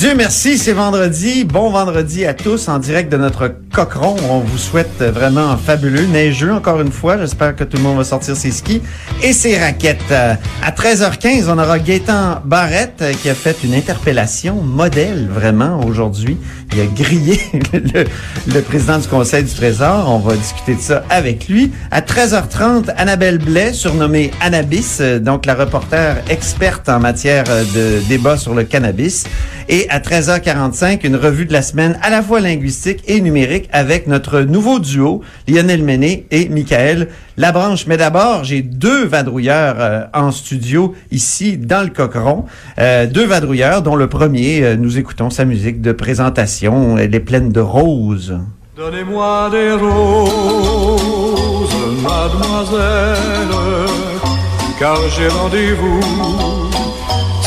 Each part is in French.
Dieu merci, c'est vendredi. Bon vendredi à tous en direct de notre cochon. On vous souhaite vraiment fabuleux, neigeux encore une fois. J'espère que tout le monde va sortir ses skis et ses raquettes. Euh, À 13h15, on aura Gaétan Barrette euh, qui a fait une interpellation modèle vraiment aujourd'hui. Il a grillé le, le président du Conseil du Trésor. On va discuter de ça avec lui. À 13h30, Annabelle Blais, surnommée Annabis, euh, donc la reporter experte en matière de débat sur le cannabis. Et à 13h45, une revue de la semaine à la fois linguistique et numérique avec notre nouveau duo, Lionel Méné et Michael Labranche. Mais d'abord, j'ai deux vadrouilleurs euh, en studio ici dans le Cocheron. Euh, deux vadrouilleurs dont le premier, euh, nous écoutons sa musique de présentation. Elle est pleine de roses. Donnez-moi des roses, mademoiselle, car j'ai rendez-vous.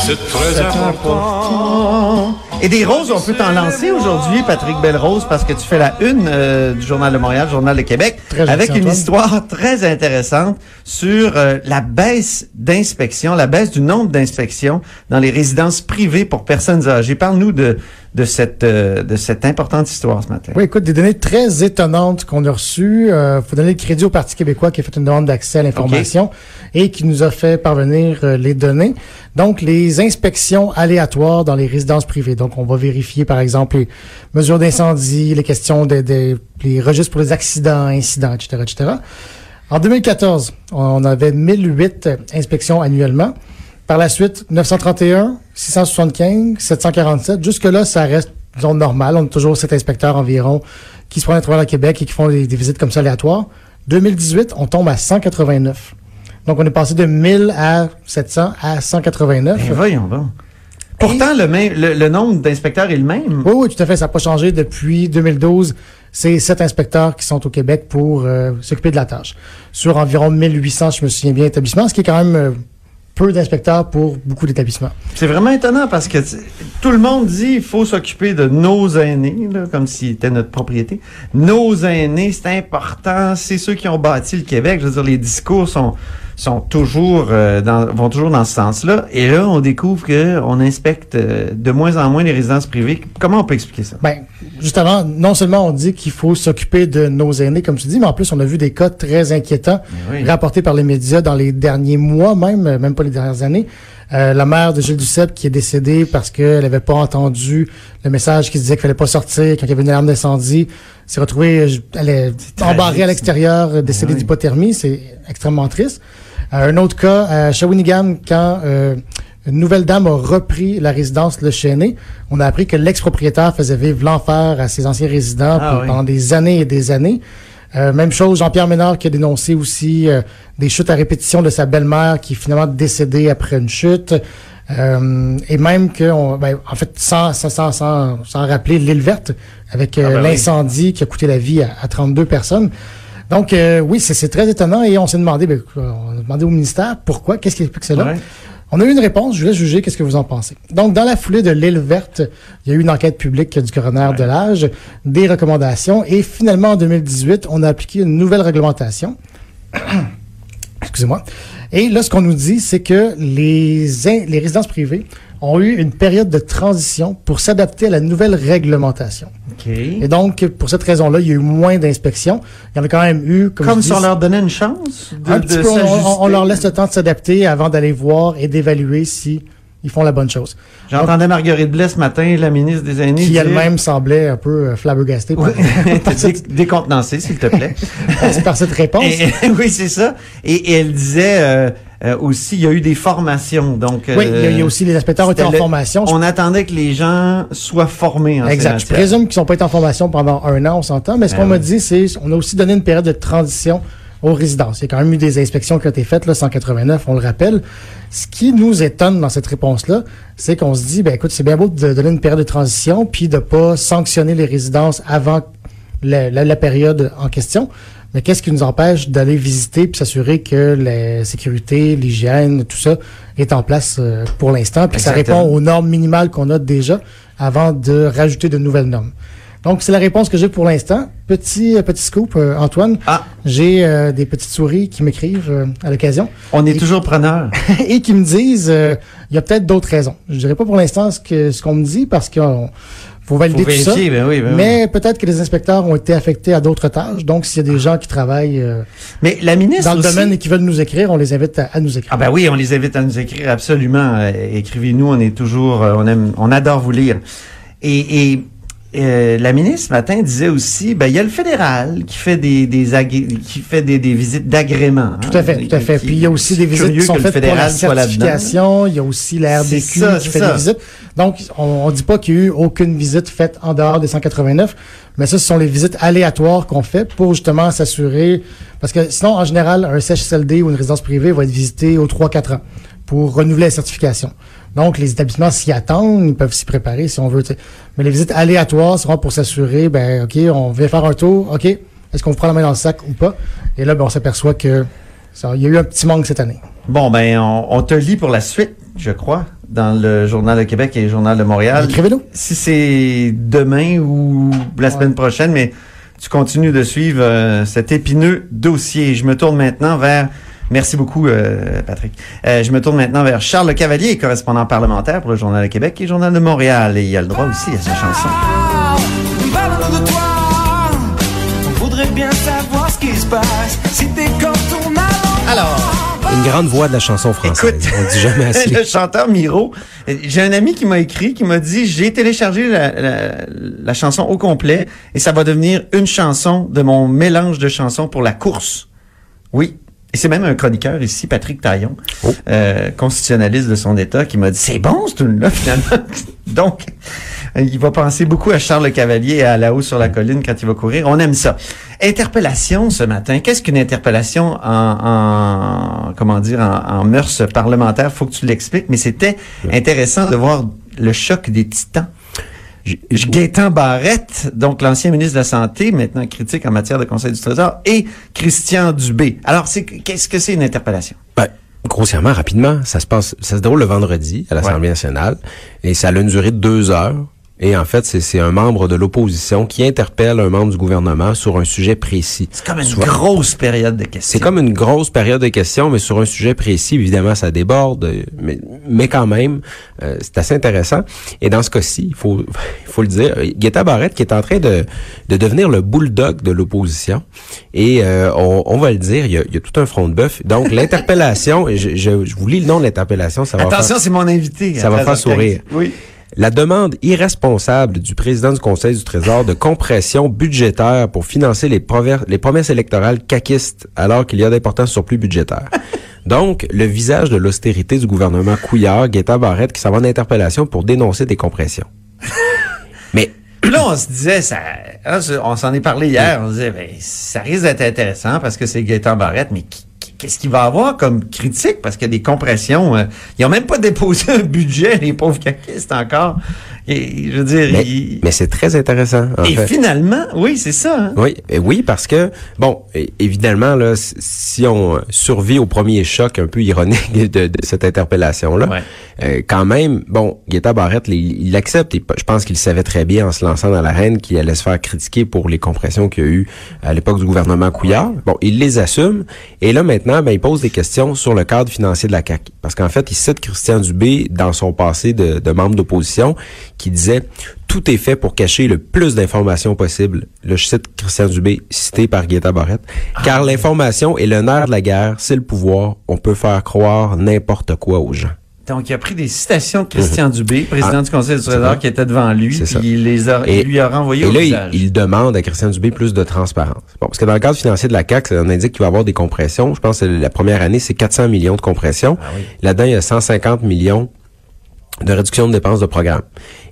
C'est très important. Et des roses, on peut t'en lancer aujourd'hui, Patrick Belrose, parce que tu fais la une euh, du Journal de Montréal, Journal de Québec, Très avec une Antoine. histoire très intéressante sur euh, la baisse d'inspection, la baisse du nombre d'inspections dans les résidences privées pour personnes âgées. Parle-nous de, de, cette, euh, de cette importante histoire ce matin. Oui, écoute, des données très étonnantes qu'on a reçues. Euh, faut donner le crédit au Parti québécois qui a fait une demande d'accès à l'information et qui nous a fait parvenir euh, les données. Donc, les inspections aléatoires dans les résidences privées. Donc, on va vérifier, par exemple, les mesures d'incendie, les questions des des- les registres pour les accidents, incidents, etc., etc. En 2014, on avait 1008 inspections annuellement. Par la suite, 931, 675, 747. Jusque-là, ça reste, disons, normal. On a toujours sept inspecteurs environ qui se prennent à travers le Québec et qui font des, des visites comme ça aléatoires. 2018, on tombe à 189. Donc, on est passé de 1000 à 700 à 189. Ben, voyons donc. Pourtant, le, même, le, le nombre d'inspecteurs est le même. Oui, oui, tout à fait. Ça n'a pas changé depuis 2012. C'est sept inspecteurs qui sont au Québec pour euh, s'occuper de la tâche. Sur environ 1800, je me souviens bien, établissements, ce qui est quand même euh, peu d'inspecteurs pour beaucoup d'établissements. C'est vraiment étonnant parce que tout le monde dit il faut s'occuper de nos aînés, là, comme s'ils étaient notre propriété. Nos aînés, c'est important, c'est ceux qui ont bâti le Québec. Je veux dire, les discours sont sont toujours euh, dans, vont toujours dans ce sens-là. Et là, on découvre que on inspecte euh, de moins en moins les résidences privées. Comment on peut expliquer ça? Ben, justement, non seulement on dit qu'il faut s'occuper de nos aînés, comme tu dis, mais en plus, on a vu des cas très inquiétants oui. rapportés par les médias dans les derniers mois, même, euh, même pas les dernières années. Euh, la mère de Gilles Duceppe qui est décédée parce qu'elle n'avait pas entendu le message qui disait qu'il fallait pas sortir quand il y avait une alarme d'incendie. s'est retrouvée, euh, elle est embarrée à l'extérieur, décédée Oui. d'hypothermie. C'est extrêmement triste. Euh, un autre cas, à Shawinigan, quand euh, une nouvelle dame a repris la résidence Le Chêné, on a appris que l'ex-propriétaire faisait vivre l'enfer à ses anciens résidents Ah oui. pendant des années et des années. Euh, même chose, Jean-Pierre Ménard qui a dénoncé aussi euh, des chutes à répétition de sa belle-mère qui est finalement décédée après une chute. Euh, et même que, on, ben, en fait, sans, sans, sans, sans, sans rappeler l'île verte, avec Ah ben oui. l'incendie qui a coûté la vie à, à 32 personnes. Donc, euh, oui, c'est c'est très étonnant et on s'est demandé, ben, on a demandé au ministère pourquoi, qu'est-ce qui explique cela? Ouais. On a eu une réponse, je vous laisse juger qu'est-ce que vous en pensez. Donc, dans la foulée de l'île verte, il y a eu une enquête publique du coroner de l'âge, des recommandations, et finalement, en 2018, on a appliqué une nouvelle réglementation. Excusez-moi. Et là, ce qu'on nous dit, c'est que les résidences privées ont eu une période de transition pour s'adapter à la nouvelle réglementation. Et donc, pour cette raison-là, il y a eu moins d'inspections. Il y en a quand même eu, comme, Comme je si on leur donnait une chance de, un de petit peu, on- leur laisse le temps de s'adapter avant d'aller voir et d'évaluer si ils font la bonne chose. J'entendais Marguerite Blais ce matin, la ministre des Aînés. Qui elle-même semblait un peu euh, flabbergastée par, T'as dit décontenancé, s'il te plaît. par cette réponse. Et- oui, c'est ça. Et, et elle disait euh, euh, aussi, il y a eu des formations. Donc, oui, il y, a, il y a euh, aussi les inspecteurs ont été en le- formation. On attendait que les gens soient formés en Exact. ces Je présume qu'ils n'ont pas été en formation pendant un an, on s'entend. Mais ce Ben qu'on m'a oui. dit, c'est on a aussi donné une période de transition aux résidences. Il y a quand même eu des inspections qui ont été faites, là, 189, on le rappelle. Ce qui nous étonne dans cette réponse-là, c'est qu'on se dit, ben écoute, c'est bien beau de donner une période de transition, puis de pas sanctionner les résidences avant la, la- la période en question. Mais qu'est-ce qui nous empêche d'aller visiter puis s'assurer que la sécurité, l'hygiène, tout ça est en place euh, pour l'instant, puis que ça répond aux normes minimales qu'on a déjà avant de rajouter de nouvelles normes. Donc, c'est la réponse que j'ai pour l'instant. Petit, euh, petit scoop, euh, Antoine. Ah. J'ai euh, des petites souris qui m'écrivent euh, à l'occasion On est toujours preneur. et qui me disent il y a peut-être d'autres raisons. Je dirais pas pour l'instant ce que ce qu'on me dit parce qu'on faut valider Faut tout ça. vérifier, ben oui, ben oui. mais peut-être que les inspecteurs ont été affectés à d'autres tâches. Donc, s'il y a des gens qui travaillent euh, Mais la ministre dans le aussi- domaine et qui veulent nous écrire, on les invite à, à nous écrire. Ah ben oui, on les invite à nous écrire absolument. Euh, Écrivez-nous, on est toujours, euh, on aime, on adore vous lire. Et, et euh, la ministre ce matin disait aussi, ben il y a le fédéral qui fait des, des agré- qui fait des, des visites d'agrément. Tout à fait, tout à fait. Puis il y a aussi des visites qui sont faites pour la certification. Il y a aussi la RDQ ça, qui fait ça. des visites. Donc, on, on dit pas qu'il y a eu aucune visite faite en dehors des 189, mais ça, ce sont les visites aléatoires qu'on fait pour justement s'assurer, parce que sinon, en général, un CHSLD ou une résidence privée va être visité aux 3-4 ans pour renouveler la certification. Donc, les établissements s'y attendent, ils peuvent s'y préparer si on veut. Mais les visites aléatoires seront pour s'assurer, ben, OK, on vient faire un tour, OK, est-ce qu'on vous prend la main dans le sac ou pas? Et là, ben, on s'aperçoit que ça, il y a eu un petit manque cette année. Bon ben on, on te lit pour la suite, je crois, dans le journal de Québec et le journal de Montréal. Écrivez-nous. Si c'est demain ou la semaine prochaine, mais tu continues de suivre euh, cet épineux dossier. Je me tourne maintenant vers Merci beaucoup, euh, Patrick. Euh, je me tourne maintenant vers Charles Le Cavalier, correspondant parlementaire pour le Journal de Québec et le Journal de Montréal. Et il a le droit aussi à sa chanson. Parle-nous de toi. On voudrait bien savoir ce qui se passe. Si t'es comme ton allant. Alors, Une grande voix de la chanson française. Écoute, On dit jamais assez. le chanteur Miro, j'ai un ami qui m'a écrit, qui m'a dit, j'ai téléchargé la, la- la chanson au complet et ça va devenir une chanson de mon mélange de chansons pour la course. Oui. Et c'est même un chroniqueur ici, Patrick Taillon, Oh. euh, constitutionnaliste de son État, qui m'a dit, c'est bon ce tune-là finalement. Donc, euh, il va penser beaucoup à Charles Le Cavalier et à La Haut sur la colline quand il va courir. On aime ça. Interpellation ce matin. Qu'est-ce qu'une interpellation en, en comment dire en, en mœurs parlementaires Faut que tu l'expliques. Mais c'était intéressant de voir le choc des titans. Gaétan Barrette, donc l'ancien ministre de la Santé, maintenant critique en matière de Conseil du Trésor, et Christian Dubé. Alors, c'est qu'est-ce que c'est une interpellation? Ben, grossièrement, rapidement, ça se passe, ça se déroule le vendredi à l'Assemblée Ouais. nationale et ça a une durée de deux heures. Et en fait, c'est- un membre de l'opposition qui interpelle un membre du gouvernement sur un sujet précis. C'est comme une grosse période de questions. C'est comme une grosse période de questions, mais sur un sujet précis, évidemment, ça déborde, mais, mais quand même, euh, c'est assez intéressant. Et dans ce cas-ci, il faut, il faut le dire, Guetta Barrette qui est en train de, de devenir le bulldog de l'opposition. Et euh, on, on va le dire, il y a, il y a tout un front de bœuf. Donc, l'interpellation, je, je, je vous lis le nom de l'interpellation, ça va Attention, c'est mon invité. Ça va 13h15. faire sourire. Oui. La demande irresponsable du président du Conseil du Trésor de compression budgétaire pour financer les, promesses électorales caquistes alors qu'il y a d'importants surplus budgétaires. Donc, le visage de l'austérité du gouvernement Couillard, Guetta Barrette, qui s'en va en interpellation pour dénoncer des compressions. Mais là, on se disait, ça, hein, on s'en est parlé hier, on se disait, ben, ça risque d'être intéressant parce que c'est Gaëtan Barrette, mais qui- qu'est-ce qu'il va avoir comme critique? Parce qu'il y a des compressions. euh, ils n'ont même pas déposé un budget, les pauvres caquistes encore. Et, je veux dire, mais, mais c'est très intéressant. En et fait. finalement, oui, c'est ça. hein. Oui, et oui, parce que bon, évidemment là, si on survit au premier choc un peu ironique de, de cette interpellation là, Ouais. quand même, bon, Guetta Barrette, il, il accepte. Et p- je pense qu'il savait très bien en se lançant dans l'arène qu'il allait se faire critiquer pour les compressions qu'il y a eu à l'époque du gouvernement Couillard. Bon, il les assume. Et là maintenant, ben, il pose des questions sur le cadre financier de la CAC, parce qu'en fait, il cite Christian Dubé dans son passé de, de membre d'opposition, qui disait tout est fait pour cacher le plus d'informations possible. Là, je cite Christian Dubé, cité par Guetta Barrette. Car l'information est le nerf de la guerre, c'est le pouvoir. On peut faire croire n'importe quoi aux gens. Donc, il a pris des citations de Christian Dubé, président Ah, du Conseil du Trésor, qui était devant lui, puis il les a, Et- il lui a renvoyé Et au là, il, visage. il demande à Christian Dubé plus de transparence. Bon, parce que dans le cadre financier de la CAQ, on indique qu'il va y avoir des compressions. Je pense que la première année, c'est 400 millions de compressions. Ah oui. Là-dedans, il y a 150 millions de réduction de dépenses de programme.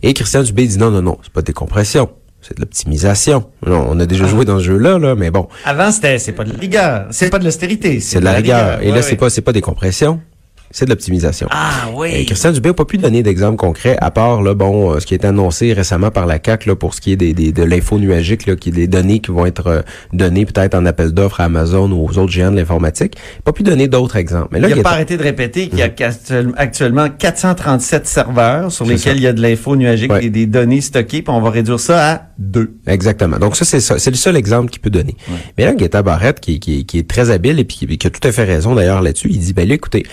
Et Christian Dubé dit non, non, non, c'est pas des compressions. C'est de l'optimisation. Non, on a Ah. déjà joué dans ce jeu-là, là, mais bon, Avant, c'était, c'est pas de la rigueur. C'est pas de l'austérité. c'est de la rigueur. Et là, Ouais, c'est pas, c'est pas des compressions, c'est de l'optimisation. Ah, Et oui. Christian Dubé n'a pas pu donner d'exemple concret, à part là, bon, euh, ce qui a été annoncé récemment par la CAC là, pour ce qui est des, des- de l'info nuagique, là, qui est des données qui vont être euh, données peut-être en appel d'offres à Amazon ou aux autres géants de l'informatique. Il n'a pas pu donner d'autres exemples. Mais là, il n'a est- pas arrêté de répéter qu'il y a Mhm. actuellement 437 serveurs sur lesquels ça. il y a de l'info nuagique Ouais. et des données stockées, puis on va réduire ça à deux. Exactement. Donc ça, c'est ça. C'est le seul exemple qu'il peut donner. Mais là, Guetta Barrette, qui, qui- qui est très habile et puis qui, qui a tout à fait raison d'ailleurs là-dessus, il dit, ben là, écoutez,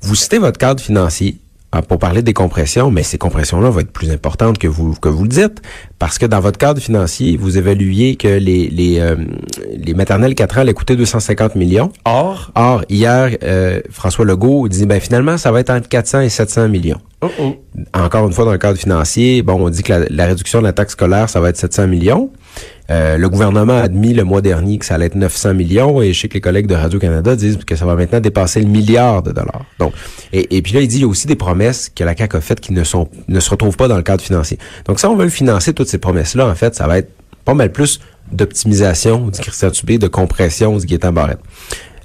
vous citez votre cadre financier hein, pour parler des compressions, mais ces compressions-là vont être plus importantes que vous que vous le dites, parce que dans votre cadre financier, vous évaluez que les les, euh, les maternelles 4 ans allaient coûter 250 millions. Or, Or, hier, euh, François Legault dit, ben finalement, ça va être entre 400 et 700 millions oh, oh. encore une fois, dans le cadre financier, bon, on dit que la, la réduction de la taxe scolaire, ça va être 700 millions. Euh, le gouvernement a admis le mois dernier que ça allait être 900 millions et je sais que les collègues de Radio-Canada disent que ça va maintenant dépasser le milliard de dollars. Donc, et, et puis là, il dit il y a aussi des promesses que la CAQ a faites qui ne sont ne se retrouvent pas dans le cadre financier. Donc, ça, on veut le financer, toutes ces promesses-là, en fait, ça va être pas mal plus d'optimisation, dit Christian Dubé, de compression, dit Gaétan Barrette.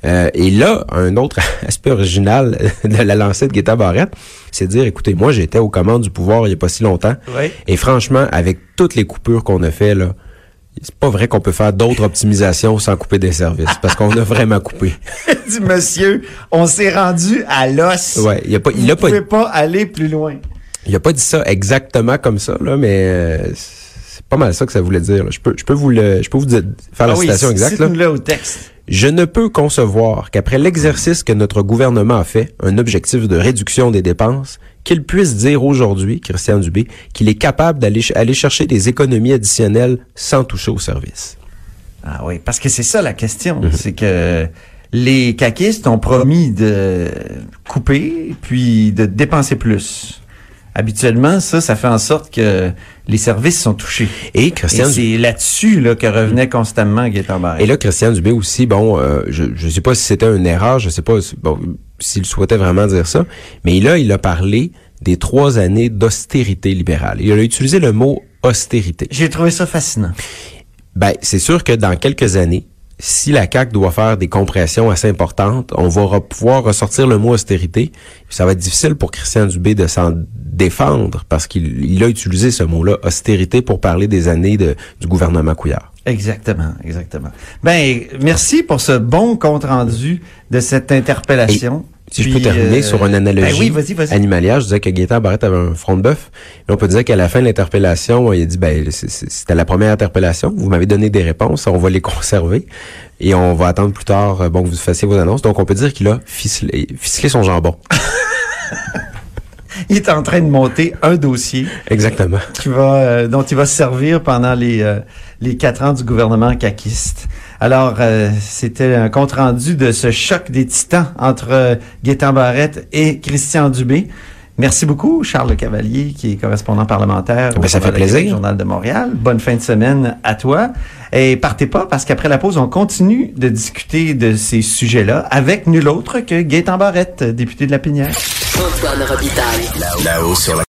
Euh, et là, un autre aspect original de la lancée de Gaétan Barrette, c'est de dire, écoutez, moi, j'étais aux commandes du pouvoir il n'y a pas si longtemps. Ouais. Et franchement, avec toutes les coupures qu'on a fait, là, c'est pas vrai qu'on peut faire d'autres optimisations sans couper des services, parce qu'on a vraiment coupé. dit monsieur, on s'est rendu à l'os. Ouais, il a pas, il a pas, pas aller plus loin. il a pas dit ça exactement comme ça, là, mais euh, c'est pas mal ça que ça voulait dire. là. Je peux, je peux vous le, je peux vous dire- faire la Ah oui, citation exacte. là. au texte. Je ne peux concevoir qu'après l'exercice que notre gouvernement a fait, un objectif de réduction des dépenses, qu'il puisse dire aujourd'hui, Christian Dubé, qu'il est capable d'aller ch- aller chercher des économies additionnelles sans toucher au service. Ah oui, parce que c'est ça la question. Mhm. C'est que les caquistes ont promis de couper puis de dépenser plus. Habituellement, ça, ça fait en sorte que les services sont touchés. Et Et Christian c'est là-dessus là, que revenait constamment Barrette. Et là, Christian Dubé aussi, bon, euh, je ne sais pas si c'était une erreur, je sais pas si- bon, s'il souhaitait vraiment dire ça, mais là, il a parlé des trois années d'austérité libérale. Il a utilisé le mot austérité. J'ai trouvé ça fascinant. Ben, c'est sûr que dans quelques années, si la CAQ doit faire des compressions assez importantes, on va pouvoir ressortir le mot austérité. Ça va être difficile pour Christian Dubé de s'en défendre parce qu'il il a utilisé ce mot-là, austérité, pour parler des années de, du gouvernement Couillard. Exactement, exactement. Ben, merci pour ce bon compte rendu de cette interpellation. Si je peux terminer euh, sur une analogie Ben oui, animalière, je disais que Gaétan Barrette avait un front de bœuf. Et on peut dire qu'à la fin de l'interpellation, il a dit, ben, c'était la première interpellation. Vous m'avez donné des réponses, on va les conserver. Et on va attendre plus tard, euh, bon, que vous fassiez vos annonces. Donc, on peut dire qu'il a ficelé, ficelé son jambon. Il est en train de monter un dossier Exactement. qui va, euh, dont il va se servir pendant les, euh, les quatre ans du gouvernement caquiste. Alors, euh, c'était un compte-rendu de ce choc des titans entre Gaétan Barrette et Christian Dubé. Merci beaucoup, Charles Cavalier, qui est correspondant parlementaire au Ben, ça fait Québec, plaisir. Journal de Montréal. Bonne fin de semaine à toi. Et partez pas, parce qu'après la pause, on continue de discuter de ces sujets-là avec nul autre que Gaétan Barrette, député de la Pinière. Antoine Robitaille. Là-haut sur la